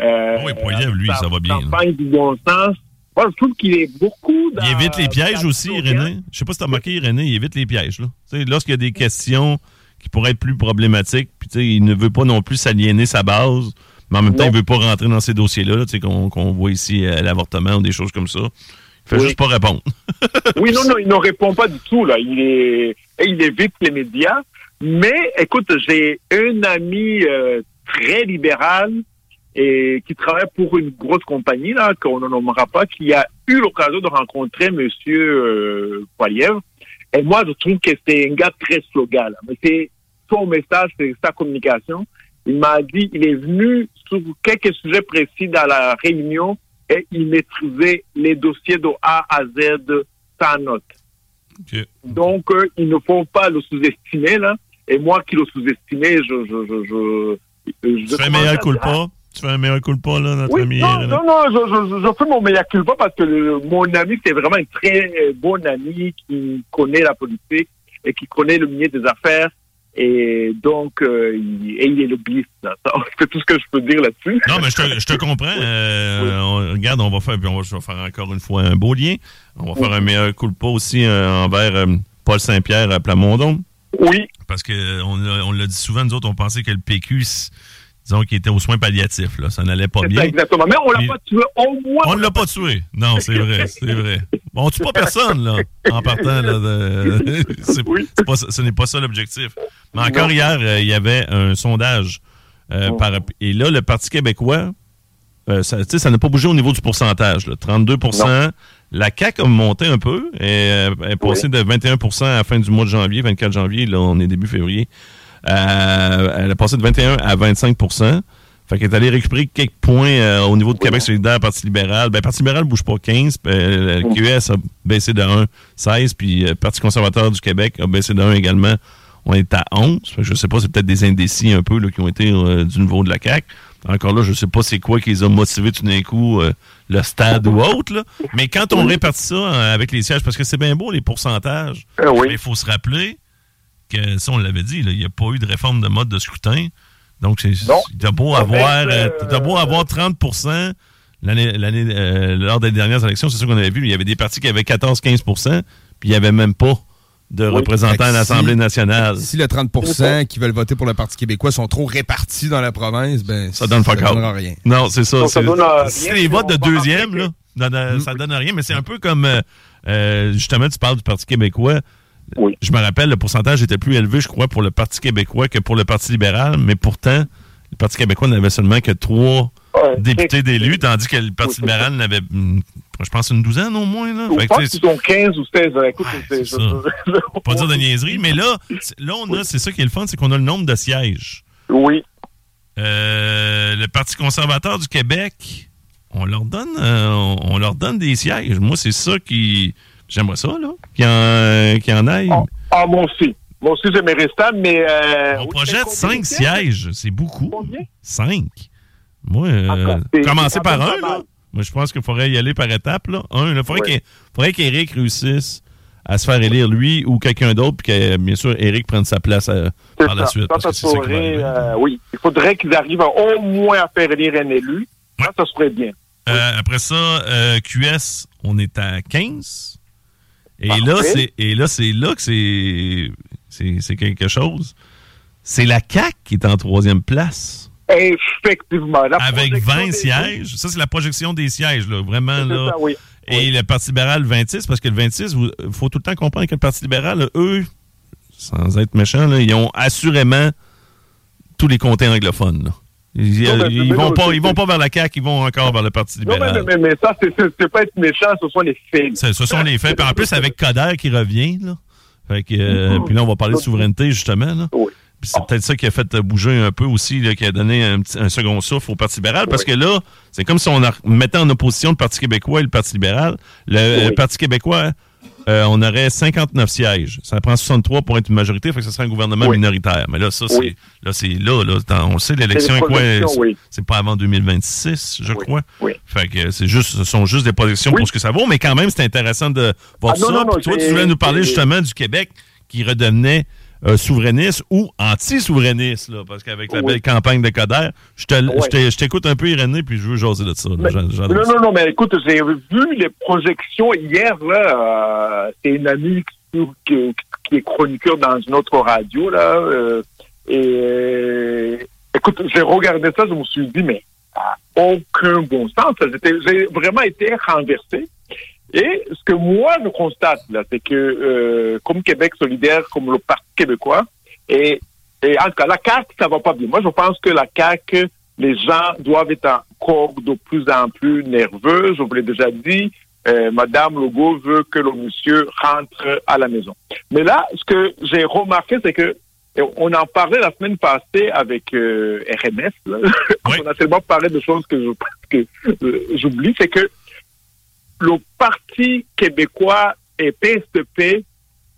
Euh, Oui, Poiliev, lui, ça va bien. Campagne du bon sens. Moi, je trouve qu'il est beaucoup dans... Il évite les pièges aussi, Irénée. Je sais pas si tu as remarqué, Irénée, il évite les pièges. Là. Lorsqu'il y a des questions qui pourraient être plus problématiques, puis il ne veut pas non plus s'aliéner sa base, mais en même temps, il veut pas rentrer dans ces dossiers-là, là, qu'on qu'on voit ici à l'avortement ou des choses comme ça. Il fait Oui. juste pas répondre. Oui, non, non, il ne répond pas du tout, là. Il est, il évite les médias. Mais, écoute, j'ai un ami euh, très libéral et qui travaille pour une grosse compagnie, là, qu'on ne nommera pas, qui a eu l'occasion de rencontrer Monsieur euh. Et moi, je trouve que c'est un gars très slogan, là. Mais c'est son message, c'est sa communication. Il m'a dit, il est venu sur quelques sujets précis dans la réunion et il maîtrisait les dossiers de A à Z sans note. Donc, euh, il ne faut pas le sous-estimer, là. Et moi qui le sous-estimais, je, je, je, je, je Tu fais un meilleur culpa? Tu fais un meilleur culpa, là, notre ami non, non, non, je, fais mon meilleur culpa parce que mon ami, c'est vraiment un très bon ami qui connaît la politique et qui connaît le milieu des affaires. Et donc, euh, il, et il est lobbyiste. C'est tout ce que je peux dire là-dessus. Non, mais je te, je te comprends. Euh, on- regarde, on va faire, puis on va, je vais faire encore une fois un beau lien. On va faire un meilleur coup de pas aussi euh, envers Paul Saint-Pierre à Plamondon. Oui. Parce que on, l'a- dit souvent, nous autres, on pensait que le PQ, disons qu'il était aux soins palliatifs. Là. Ça n'allait pas bien. ça, exactement. Mais on l'a pas tué. Au moins, On ne l'a pas tué. Non, c'est vrai, c'est vrai. Bon, on tue pas personne, là, en partant. Là, de- c'est- c'est pas ce n'est pas ça l'objectif. Mais encore Non. hier, euh, il y avait un sondage. euh, par- et là, le Parti québécois, euh, ça tu sais, ça n'a pas bougé au niveau du pourcentage. là. 32 La CAQ a monté un peu et euh, est passée de 21% à la fin du mois de janvier, 24 janvier. Là, on est début février. Euh, elle a passé de 21 à 25% fait qu'elle est allée récupérer quelques points euh, au niveau de Québec solidaire, Parti libéral. Ben, Parti libéral bouge pas 15. euh, le QS a baissé de 1, 16. Puis euh, Parti conservateur du Québec a baissé de 1 également. On est à 11. Fait que je sais pas, c'est peut-être des indécis un peu là, qui ont été du niveau de la CAQ. Encore là, je sais pas c'est quoi qui les a motivés tout d'un coup, euh, le stade ou autre. Là. Mais quand on répartit ça euh, avec les sièges, parce que c'est bien beau les pourcentages, Euh, oui. mais il faut se rappeler que, ça on l'avait dit, il n'y a pas eu de réforme de mode de scrutin. Donc, c'est, t'as beau avoir, euh, beau avoir 30 l'année, lors des dernières élections, c'est sûr qu'on avait vu, il y avait des partis qui avaient 14-15% puis il n'y avait même pas de représentants à l'Assemblée si- nationale. Si le 30% qui veulent voter pour le Parti québécois sont trop répartis dans la province, ben Ça donne fuck all. donnera rien. Non, c'est ça. Non, ça c'est- donne, si rien, les votes de deuxième, là, donne, euh, Mm. ça donne rien, mais c'est un peu comme, euh, euh, justement, tu parles du Parti québécois. Je me rappelle, le pourcentage était plus élevé, je crois, pour le Parti québécois que pour le Parti libéral, mais pourtant, le Parti québécois n'avait seulement que trois députés c'est- d'élus, tandis que le Parti libéral n'avait, hum, je pense, une douzaine au moins. Là. Je pense qu'ils sont 15 ou 16. Écoute, Ouais, c'est- c'est je- ça. pas dire de niaiserie, mais là, là on a, c'est ça qui est le fun, c'est qu'on a le nombre de sièges. Oui. Euh, le Parti conservateur du Québec, on leur donne, euh, on, leur donne des sièges. Moi, c'est ça qui, j'aimerais ça là, qui en, qui en aille. Ah, ah, moi aussi. Moi aussi, j'aimerais ça, mais... Euh, on oui, projette cinq sièges, c'est beaucoup. Combien? Cinq. Moi, euh, commencer par un, là. Moi, je pense qu'il faudrait y aller par étapes, là. Un, il faudrait Ouais. qu'il- faudrait qu'Éric réussisse à se faire élire lui ou quelqu'un d'autre, puis que, bien sûr, Éric prenne sa place euh, par la suite. Ça, parce ça que ça euh, oui, il faudrait qu'ils arrivent au moins à faire élire un élu. Ça, ça serait bien. Après ça, euh, QS, on est à 15. Et Parfait. là, c'est et là, c'est là que c'est c'est c'est quelque chose. C'est la CAC qui est en troisième place Effectivement. Avec projection 20 des- sièges? Ça, c'est la projection des sièges, là, vraiment là. ça, oui. Et le Parti libéral 26, parce que le 26, il faut tout le temps comprendre que le Parti libéral, eux, sans être méchant, là, ils ont assurément tous les comtés anglophones. là. Ils, Non, mais- ils mais vont pas, ils vont pas vers la CAQ, ils vont encore vers le Parti libéral. mais, mais ça, c'est- pas être méchant, ce sont les faits. Ce sont les faits. Puis en plus, avec Coder qui revient, là. Fait que, euh, puis là, on va parler de souveraineté, justement. Là. Oui. Puis c'est peut-être ça qui a fait bouger un peu aussi, là, qui a donné un, second souffle au Parti libéral. Parce que là, c'est comme si on mettait en opposition le Parti québécois et le Parti libéral. Le. Parti québécois, euh, on aurait 59 sièges. Ça prend 63 pour être une majorité, fait que ce serait un gouvernement Oui. minoritaire. Mais là, ça, c'est là, c'est là, là. Dans- on le sait, l'élection est quoi? C'est- pas avant 2026, je crois. Oui. Fait que c'est juste, ce sont juste des projections pour ce que ça vaut, mais quand même, c'est intéressant de voir Ah, ça. non, toi, tu voulais nous parler justement du Québec qui redevenait euh, souverainiste ou anti-souverainiste, là, parce qu'avec la Oui. belle campagne de Coder, je Ouais. t'écoute un peu, Irénée, puis je veux jaser de ça. là. Mais- non, non, non, mais écoute, j'ai vu les projections hier, là. euh, c'est une amie qui, qui- qui est chroniqueur dans une autre radio, là. euh, et écoute, j'ai regardé ça, je me suis dit, mais aucun bon sens. J'ai vraiment été renversé. Et ce que moi, je constate, là, c'est que, euh, comme Québec solidaire, comme le Parti québécois, et, et en tout cas, la CAQ, ça va pas bien. Moi, je pense que la CAQ, les gens doivent être encore de plus en plus nerveux. Je vous l'ai déjà dit, euh, Madame Legault veut que le monsieur rentre à la maison. Mais là, ce que j'ai remarqué, c'est que on en parlait la semaine passée avec euh, RMS. là. Oui. on a tellement parlé de choses que, euh, j'oublie. C'est que le Parti québécois et PSP,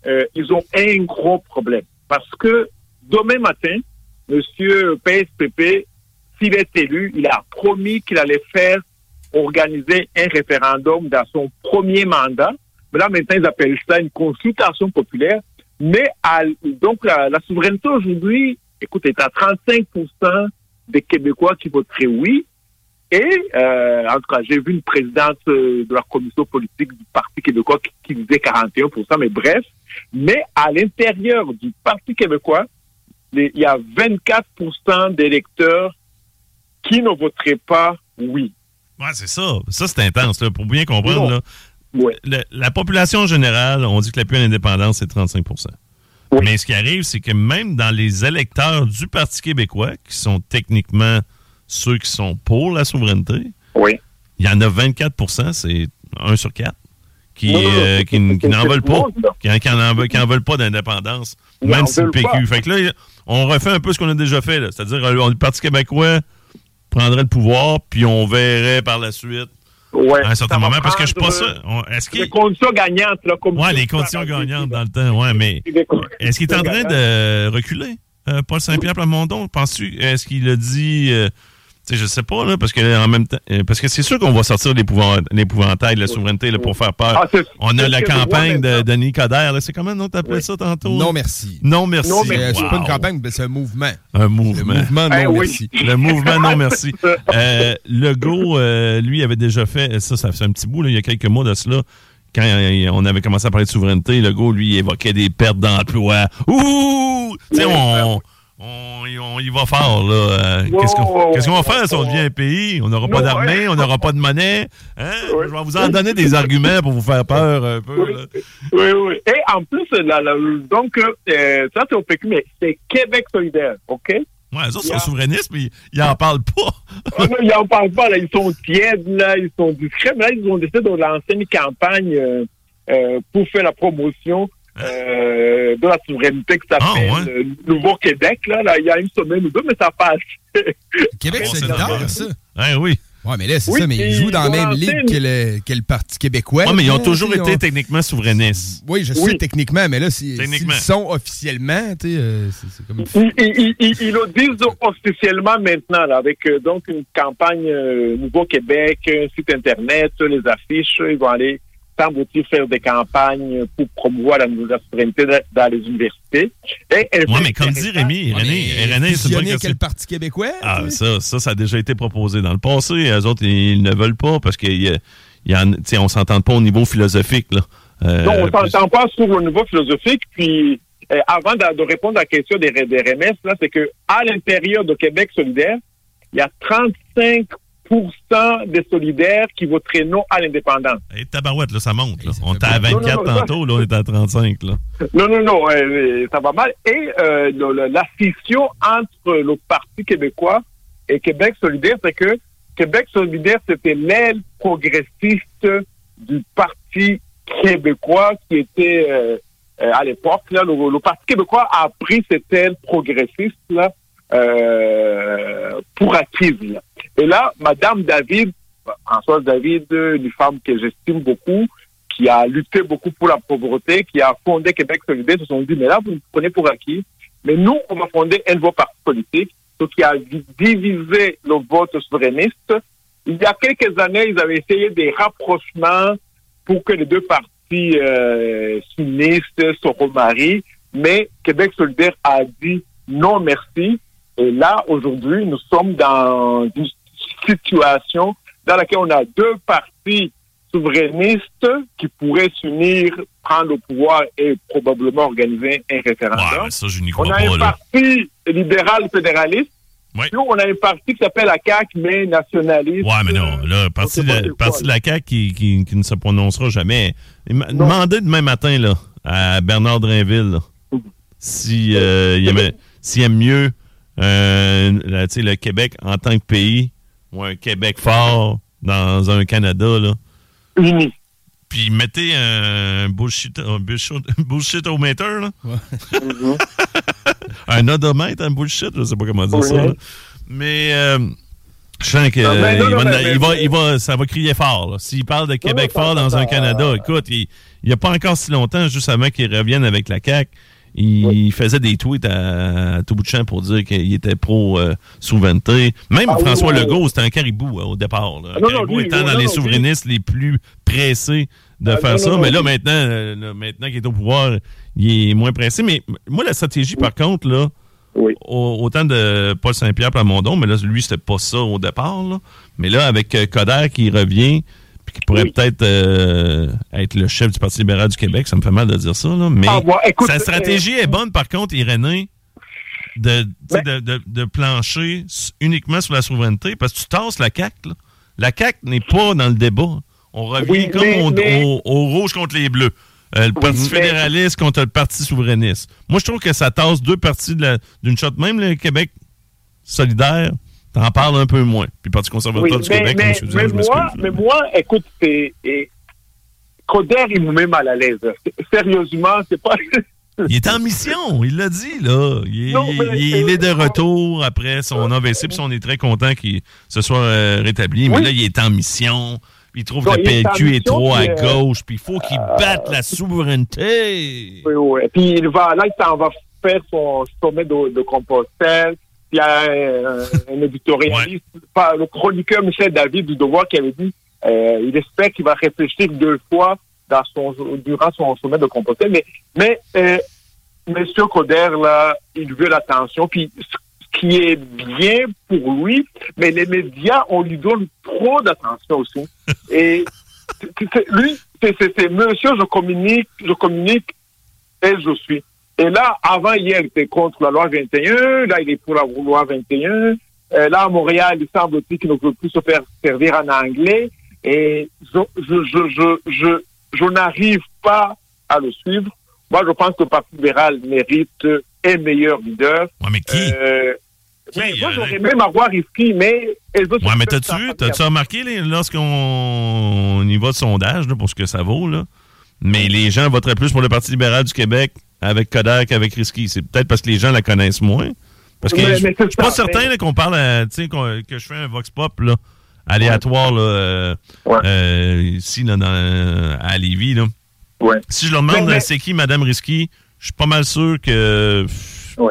euh, ils ont un gros problème. Parce que demain matin, Monsieur PSPP, s'il est élu, il a promis qu'il allait faire organiser un référendum dans son premier mandat. Mais là, maintenant, ils appellent ça une consultation populaire. Mais donc, la, la souveraineté aujourd'hui, écoute, est à 35% des Québécois qui voteraient oui. Et, euh, en tout cas, j'ai vu une présidente euh, de la commission politique du Parti québécois qui, qui disait 41% mais bref. Mais à l'intérieur du Parti québécois, il y a 24% d'électeurs qui ne voteraient pas oui. Ouais, c'est ça. Ça, c'est intense, là, pour bien comprendre. Non. là. Ouais. Le- la population générale, on dit que l'appui à l'indépendance, c'est 35 Oui. Mais ce qui arrive, c'est que même dans les électeurs du Parti québécois, qui sont techniquement ceux qui sont pour la souveraineté, Oui. il y en a 24% c'est 1 sur 4, qui, euh, qui, n'en veulent pas, qui, qui en, veulent- qui en veulent pas d'indépendance, même si le PQ. pas. Fait que là, on refait un peu ce qu'on a déjà fait, c'est-à-dire euh, le Parti québécois prendrait le pouvoir, puis on verrait par la suite Ouais. à un certain moment, parce que je on- Est-ce euh, qu'il Les conditions gagnantes, là, comme Ouais, les conditions gagnantes dans le temps, ouais, mais est-ce qu'il est en train de reculer, Paul Saint-Pierre Plamondon? Penses-tu, est-ce qu'il a dit, sais, je sais pas, là, parce que en même temps, euh, parce que c'est sûr qu'on va sortir l'épouvant- l'épouvantail de la souveraineté, là, pour faire peur. Ah, On a la campagne de. Denis Coderre, là. c'est comment, non, t'appelais Oui. ça tantôt? Non, merci. Non, merci. Non, C'est mais- euh, c'est pas une campagne, mais c'est un mouvement. Un Le mouvement. mouvement non Eh oui. merci. Le mouvement non merci. Euh, Legault, euh, lui, avait déjà fait, ça, ça fait un petit bout, là, il y a quelques mois de cela, quand on avait commencé à parler de souveraineté, Legault, lui, évoquait des pertes d'emploi. Ouh! Tu sais, Oui, on, on, y- on y va fort, là. Euh, Wow, Qu'est-ce qu'on wow, qu'est-ce qu'on va faire si on devient un pays? On n'aura pas d'armée, on n'aura pas de monnaie. Hein? Oui. Je vais vous en donner des arguments pour vous faire peur un peu. Oui. là. Oui, oui. Et en plus, la- la- donc, euh, ça, c'est au PQ, mais c'est Québec solidaire, OK? Ouais, eux autres sont souverainistes, mais ils n'en parlent pas. Ah non, ils n'en parlent pas, là. Ils sont tièdes, là. Ils sont discrets. Mais là, ils ont décidé de lancer une campagne euh, euh, pour faire la promotion euh, de la souveraineté qui s'appelle Ah, Nouveau-Québec, là, là. Il y a une semaine ou deux, mais ça passe. Québec Bon, c'est normal. ça. Ouais, oui. Ouais, mais là, c'est Oui, ça, mais ils jouent dans la même ligue que le, que le Parti québécois. Ouais, mais ils ont là, toujours été on- techniquement souverainistes. Oui, je sais Oui. techniquement, mais là, si- s'ils le sont officiellement, tu sais, euh, c'est c'est comme... Ils, ils, ils, ils le disent officiellement maintenant, là, avec euh, donc une campagne euh, Nouveau-Québec, un site Internet, les affiches. Ils vont aller, semble-t-il, faire des campagnes pour promouvoir la, la souveraineté dans- les universités. Et, mais comme dit. Rémi, René, René, c'est vrai que le Parti québécois? Ah, ça, ça, ça a déjà été proposé dans le passé. Eux autres, ils ne veulent pas parce qu'il y a, il y sais, on s'entend pas au niveau philosophique. Là. Euh, Non, on plus- s'entend pas sur le niveau philosophique. Puis, euh, avant de, de répondre à la question des, des RMS, là, c'est que à l'intérieur de Québec solidaire, il y a 35 des solidaires qui voteraient non à l'indépendance. Hey, tabarouette, là, ça monte. Là. On était à bon. Non, 24 non, non, tantôt, là, on est à 35. Là. Non, non, non, euh, ça va mal. Et euh, le- la scission entre le Parti québécois et Québec solidaire, c'est que Québec solidaire, c'était l'aile progressiste du Parti québécois qui était euh, euh, à l'époque. Là, le, le Parti québécois a pris cette aile progressiste là, euh, pour acquise. là. Et là, Madame David, Françoise David, une femme que j'estime beaucoup, qui a lutté beaucoup pour la pauvreté, qui a fondé Québec solidaire, se sont dit, mais là, vous nous prenez pour acquis. Mais nous, on va fonder un nouveau parti politique, ce qui a di- divisé le vote souverainiste. Il y a quelques années, ils avaient essayé des rapprochements pour que les deux partis euh, se remarient, mais Québec solidaire a dit non merci. Et là, aujourd'hui, nous sommes dans une situation dans laquelle on a deux partis souverainistes qui pourraient s'unir, prendre le pouvoir et probablement organiser un référendum. ça, je on a un Là. parti libéral fédéraliste. Oui. Nous, on a un parti qui s'appelle la CAQ, mais nationaliste. Ouais, mais non. Parti, de, c'est quoi, parti de la CAQ qui, qui, qui ne se prononcera jamais. Demandez demain matin là, à Bernard Drinville là, si, euh, il aimait, s'il aime mieux euh, la- tu sais, le Québec en tant que pays ou un Québec fort dans un Canada. Là. Uni. Puis mettez un bullshit, un bullshit, bullshit-o-meter, là. Mhm. un odomètre, un bullshit, je sais pas comment dire ça. là. Mais euh, je sens que Non, mais euh, non, il, non, va, il va- il va- ça va crier fort. là. S'il parle de Québec fort dans un Canada, écoute, il n'y a pas encore si longtemps, juste avant qu'il revienne avec la CAQ, il faisait des tweets à, à tout bout de champ pour dire qu'il était pro-souveraineté. Même Ah François oui, Legault, c'était un caribou euh, au départ. là. Ah, non, non, caribou lui, étant dans les souverainistes les plus pressés de Ah, faire ça. mais là, maintenant, là, maintenant qu'il est au pouvoir, il est moins pressé. Mais moi, la stratégie, par contre, là, autant de Paul Saint-Pierre Plamondon, mais là, lui, c'était pas ça au départ. là. Mais là, avec euh, Coder qui revient, puis qui pourrait Oui. peut-être euh, être le chef du Parti libéral du Québec, ça me fait mal de dire ça, là, mais Ah, écoute, sa stratégie euh, est bonne, par contre, Irénée, de, Ben- de, de, de plancher uniquement sur la souveraineté, parce que tu tasses la CAQ. là. La CAQ n'est pas dans le débat. On revient Oui, comme mais- au, mais- au- au rouge contre les bleus. Euh, le Parti fédéraliste contre le Parti souverainiste. Moi, je trouve que ça tasse deux partis de la- d'une shot. Même le Québec solidaire, t'en parles un peu moins. Puis le Parti conservateur Oui, du mais, Québec, mais, je mais je m'excuse, moi, mais moi, écoute, c'est, Coder, il me met mal à l'aise. Sérieusement, c'est pas. Il est en mission, il l'a dit, là. Il, est- Non, il- mais- il- il est de retour après son AVC, puis on est très content qu'il se soit euh, rétabli. Mais là, il est en mission. Il trouve que le il est trop à euh, gauche, puis il faut qu'il batte la souveraineté. Oui, oui. Puis il va, là, il s'en va faire son sommet de, de Compostelle. Il y a un, un éditorialiste, pas, le chroniqueur Michel David du Devoir qui avait dit euh, il espère qu'il va réfléchir deux fois dans son, durant son sommet de Compostelle. Mais, mais euh, Monsieur Coder, là, il veut l'attention. Puis ce qui est bien pour lui, mais les médias, on lui donne trop d'attention aussi. Et lui, c'est monsieur, je communique, je communique et je suis. Et là, avant hier, il était contre la loi 21, là, il est pour la loi 21. Euh, là, à Montréal, il semble-t-il qu'il ne veut plus se faire servir en anglais. Et je, je, je, je, je, je n'arrive pas à le suivre. Moi, je pense que le Parti libéral mérite un meilleur leader. Ouais, mais qui? Euh, mais moi, j'aurais même avoir risqué, mais Ouais, mais t'as-tu, remarqué, lorsqu'on on y va de sondage, là, pour ce que ça vaut, là, mais les gens voteraient plus pour le Parti libéral du Québec avec Kodak qu'avec Risky. C'est peut-être parce que les gens la connaissent moins. Parce que Mais- je mais je suis pas certain mais- qu'on parle, à- que je fais un vox pop là, aléatoire là, euh, euh, ici là, dans, à Lévis. Là. Si je leur demande c'est qui Madame Risky, je suis pas mal sûr que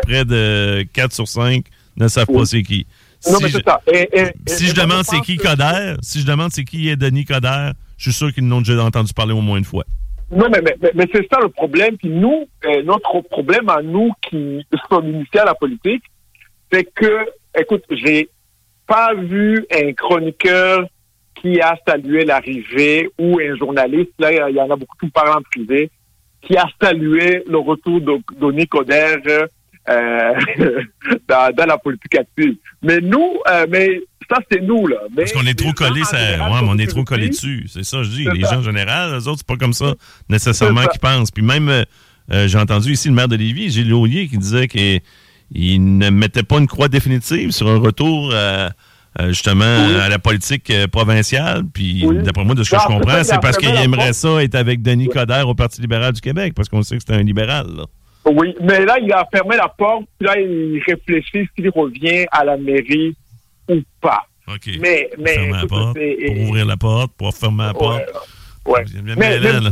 près de 4 sur 5 ne savent pas c'est qui. Non, Si mais je- c'est ça. Et- et- si et- je et moi, demande c'est qui que- Coder, si je demande c'est qui est Denis Coder, je suis sûr qu'ils n'ont déjà entendu parler au moins une fois. Non, mais, mais, mais- c'est ça le problème. Puis nous, euh, notre problème à nous qui sommes initiés à la politique, c'est que, écoute, j'ai pas vu un chroniqueur qui a salué l'arrivée ou un journaliste, là, il y en a beaucoup qui parlent en privé, qui a salué le retour de Denis Coderre euh, dans, dans la politique active. Mais nous, euh, mais ça, c'est nous, là. Mais Parce qu'on est trop collés, ça, général, ouais, mais on est trop collés dessus. C'est ça, que je dis. Les ça. gens en général, eux autres, c'est pas comme ça nécessairement qu'ils pensent. Puis même, euh, j'ai entendu ici le maire de Lévis, Gilles Laulier, qui disait qu'il il ne mettait pas une croix définitive sur un retour justement à la politique provinciale. Puis d'après moi, de ce que Non, je c'est comprends, c'est parce qu'il aimerait ça être avec Denis Coderre au Parti libéral du Québec, parce qu'on sait que c'est un libéral. Là. Oui, mais là, il a fermé la porte, puis là, il réfléchit s'il revient à la mairie ou pas. OK. Mais, mais, Fermer la écoute, porte, c'est- pour ouvrir la porte, pour fermer la porte. Ouais. Bien Mais, mais- là.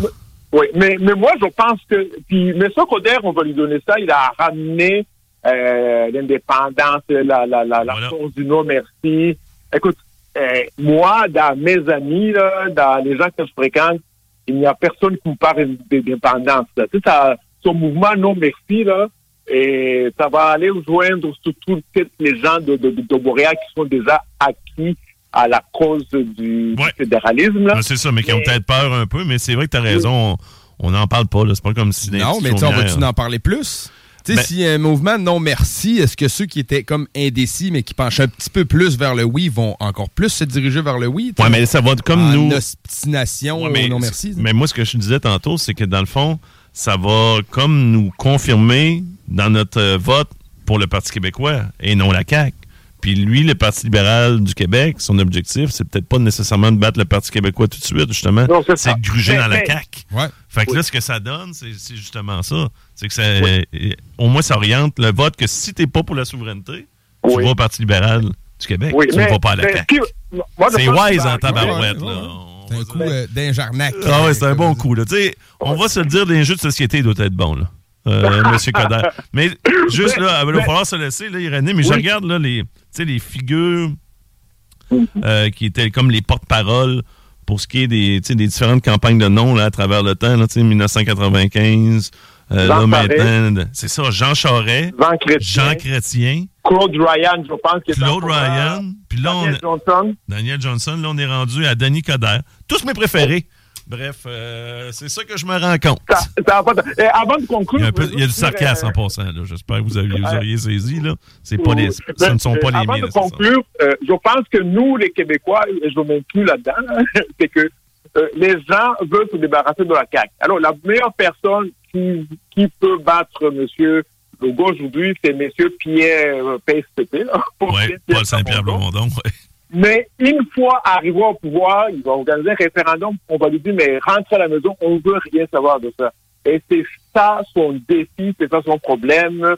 oui, mais, mais moi, je pense que. Puis, ça, Coder, on va lui donner ça. Il a ramené euh, l'indépendance, la, la, la, la force du non merci. Écoute, euh, moi, dans mes amis, là, dans les gens que je fréquente, il n'y a personne qui me parle d'indépendance. Tu sais, ça, son mouvement non merci, là, et ça va aller rejoindre surtout peut-être les gens de, de, de, de Montréal qui sont déjà acquis à la cause du, fédéralisme. Là. Ben, c'est ça, mais qui ont peut-être peur un peu, mais c'est vrai que tu as raison. On n'en parle pas, là. C'est pas comme si. Non, mais tu sais, on va-tu en parler plus? Tu sais, Ben- s'il y a un mouvement non merci, est-ce que ceux qui étaient comme indécis, mais qui penchaient un petit peu plus vers le oui, vont encore plus se diriger vers le oui? sais? mais ça va comme En nous. obstination Ouais, au mais, non merci. mais moi, ce que je disais tantôt, c'est que dans le fond, ça va comme nous confirmer dans notre euh, vote pour le Parti québécois et non la CAQ. Puis lui, le Parti libéral du Québec, son objectif, c'est peut-être pas nécessairement de battre le Parti québécois tout de suite, justement. C'est de gruger Mais- dans la CAQ. Ouais. Fait que là, ce que ça donne, c'est justement ça. C'est que ça, euh, au moins, ça oriente le vote que si t'es pas pour la souveraineté, tu vas au Parti libéral du Québec. Oui, tu ne vas pas à la CAQ. C'est wise en tabarouette, là. C'est un coup euh, d'un jarnac. Ah ouais, c'est un bon coup. Là. Tu sais, on va se le dire, les jeux de société doivent être bons, là. Euh, Monsieur Coder. Mais juste là, il va falloir se laisser, là, Irénée, mais je regarde là, les, tu sais, les figures euh, qui étaient comme les porte-paroles pour ce qui est des, tu sais, des différentes campagnes de noms là, à travers le temps, là, tu sais, 1995. Euh, là, maintenant, c'est ça, Jean Charest, Jean Chrétien. Jean Chrétien, Claude Ryan, je pense. Qui est Claude. Ryan, puis là, on, Daniel Johnson. Daniel Johnson, là, on est rendu à Denis Coderre. Tous mes préférés. Bref, euh, c'est ça que je me rends compte. Ça- pas Eh, avant de conclure. Il y a, un peu- je veux il y a du sarcasme euh, en passant. là. J'espère que vous, avez- vous auriez saisi. Là. C'est pas les, ce ne sont pas euh, les Avant miens. de conclure, euh, je pense que nous, les Québécois, et je m'inclus là-dedans, là, c'est que euh, les gens veulent se débarrasser de la CAQ. Alors, la meilleure personne qui, qui peut battre M. Legault aujourd'hui, c'est M. Pierre euh, PSPP. Oui, Paul Saint-Pierre Blamondon. ouais. Mais une fois arrivé au pouvoir, il va organiser un référendum. On va lui dire, mais rentre à la maison, on veut rien savoir de ça. Et c'est ça son défi, c'est ça son problème.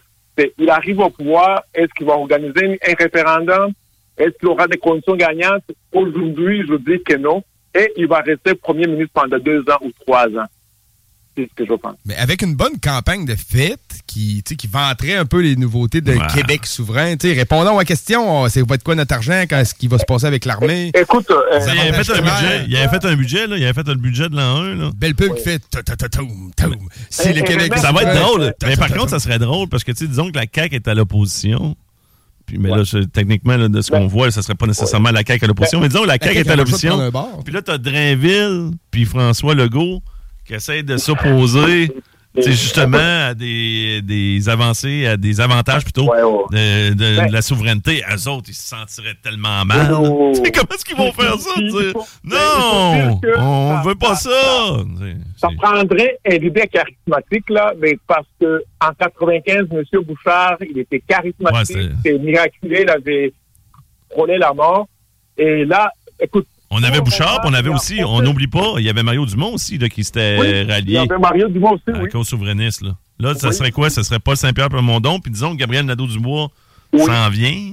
Il arrive au pouvoir, est-ce qu'il va organiser un référendum? Est-ce qu'il aura des conditions gagnantes? Aujourd'hui, je dis que non. Et il va rester premier ministre pendant deux ans ou trois ans. C'est ce que je pense. Mais avec une bonne campagne de fête qui, qui vanterait un peu les nouveautés de Ouais. Québec souverain. Répondons à la question, c'est va être quoi notre argent, quand est-ce qui va se passer avec l'armée? Écoute, euh, Il avait fait un budget. Il avait fait un budget. Là. Il avait fait le budget de l'an 1. Là. Belle pub qui fait ta, ta, ta, toum, toum. Si le eh, Québec. mais- Ça va être drôle. Ta, Mais par contre, ça serait drôle parce que, disons que la CAQ est à l'opposition. Puis, mais là, je- techniquement, là, de ce qu'on voit, ça serait pas nécessairement la CAQ à l'opposition. Mais disons la CAQ CAQ est à l'opposition. Puis là, t'as Drainville, puis François Legault qui essayent de s'opposer C'est justement à des, des avancées, à des avantages plutôt de, de- Ben- de la souveraineté. Eux autres, ils se sentiraient tellement mal. Comment est-ce qu'ils vont faire ça? Non, que on ça- veut pas ça. Ça prendrait un leader charismatique, là, mais parce que en 95, M. Bouchard, il était Ouais, charismatique, c'est- c'était miraculé, il avait prôné la mort. Et là, écoute. On avait Bouchard, on avait aussi, on n'oublie pas, il y avait Mario Dumont aussi là, qui s'était Oui, il y rallié avait Mario Dumont aussi, à la oui. cause souverainiste. Là, là ça serait quoi? Ça serait Paul Saint-Pierre Plamondon, puis disons que Gabriel Nadeau-Dubois s'en vient.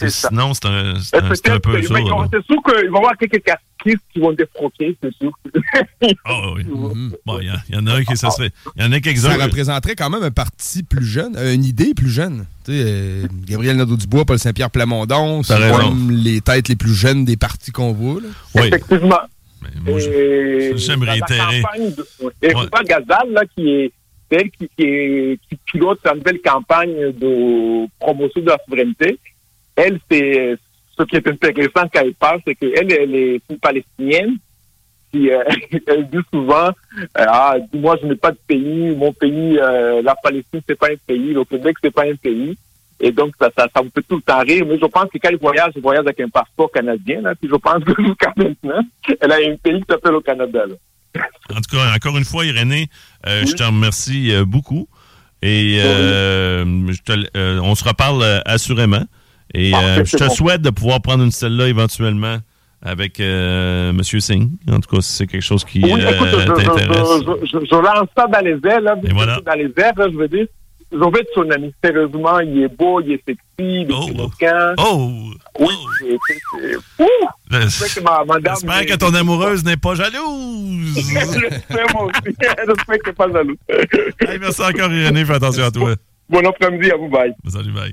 C'est ça. Sinon, c'est un, un, c'est un peu ça. mais. C'est sûr qu'il va y avoir quelques casquistes qui vont défroquer, c'est sûr. Ah oui. Bon, il y, en a un qui ça serait. Il y en a quelques-uns. Ça représenterait quand même un parti plus jeune, une idée plus jeune. Tu sais, euh, Gabriel Nadeau-Dubois, Paul Saint-Pierre Plamondon, c'est comme les têtes les plus jeunes des partis qu'on voit. là. Oui. Effectivement. moi, je- Et j'aime dans la réitérer. Et Ouais. Ruba Gazal, là, qui est celle qui, qui, est- qui pilote sa nouvelle campagne de promotion de la souveraineté, elle, c'est ce qui est intéressant quand elle parle, c'est qu'elle, elle est une palestinienne qui euh, elle dit souvent euh, Ah, dis-moi, je n'ai pas de pays, mon pays, euh, la Palestine, c'est pas un pays, le Québec, c'est pas un pays. Et donc, ça, ça, ça me fait tout le temps rire. Mais je pense que quand il voyage, il voyage avec un passeport canadien. Là, puis je pense que jusqu'à maintenant, elle a un pays qui s'appelle au Canada. Là. En tout cas, encore une fois, Irénée, euh, je te remercie beaucoup. Et je te- on se reparle assurément. Et Parfait, euh, je te bon. souhaite de pouvoir prendre une celle-là éventuellement avec euh, M. Singh. En tout cas, si c'est quelque chose qui Oui, euh, écoute, je, je, t'intéresse. je, lance ça dans les airs, là, Et voilà. dans les airs, là, je veux dire. Je veux être son ami. Sérieusement, il est beau, il est sexy, il est éloquent. Oh! Oui, c'est- c'est- Ouh! Euh. J'espère que ton amoureuse n'est pas jalouse. J'espère, moi aussi. J'espère qu'elle n'est pas jalouse. Hey, merci encore, Irénée. Fais attention à toi. Bon après-midi à vous, bye. Salut, bye.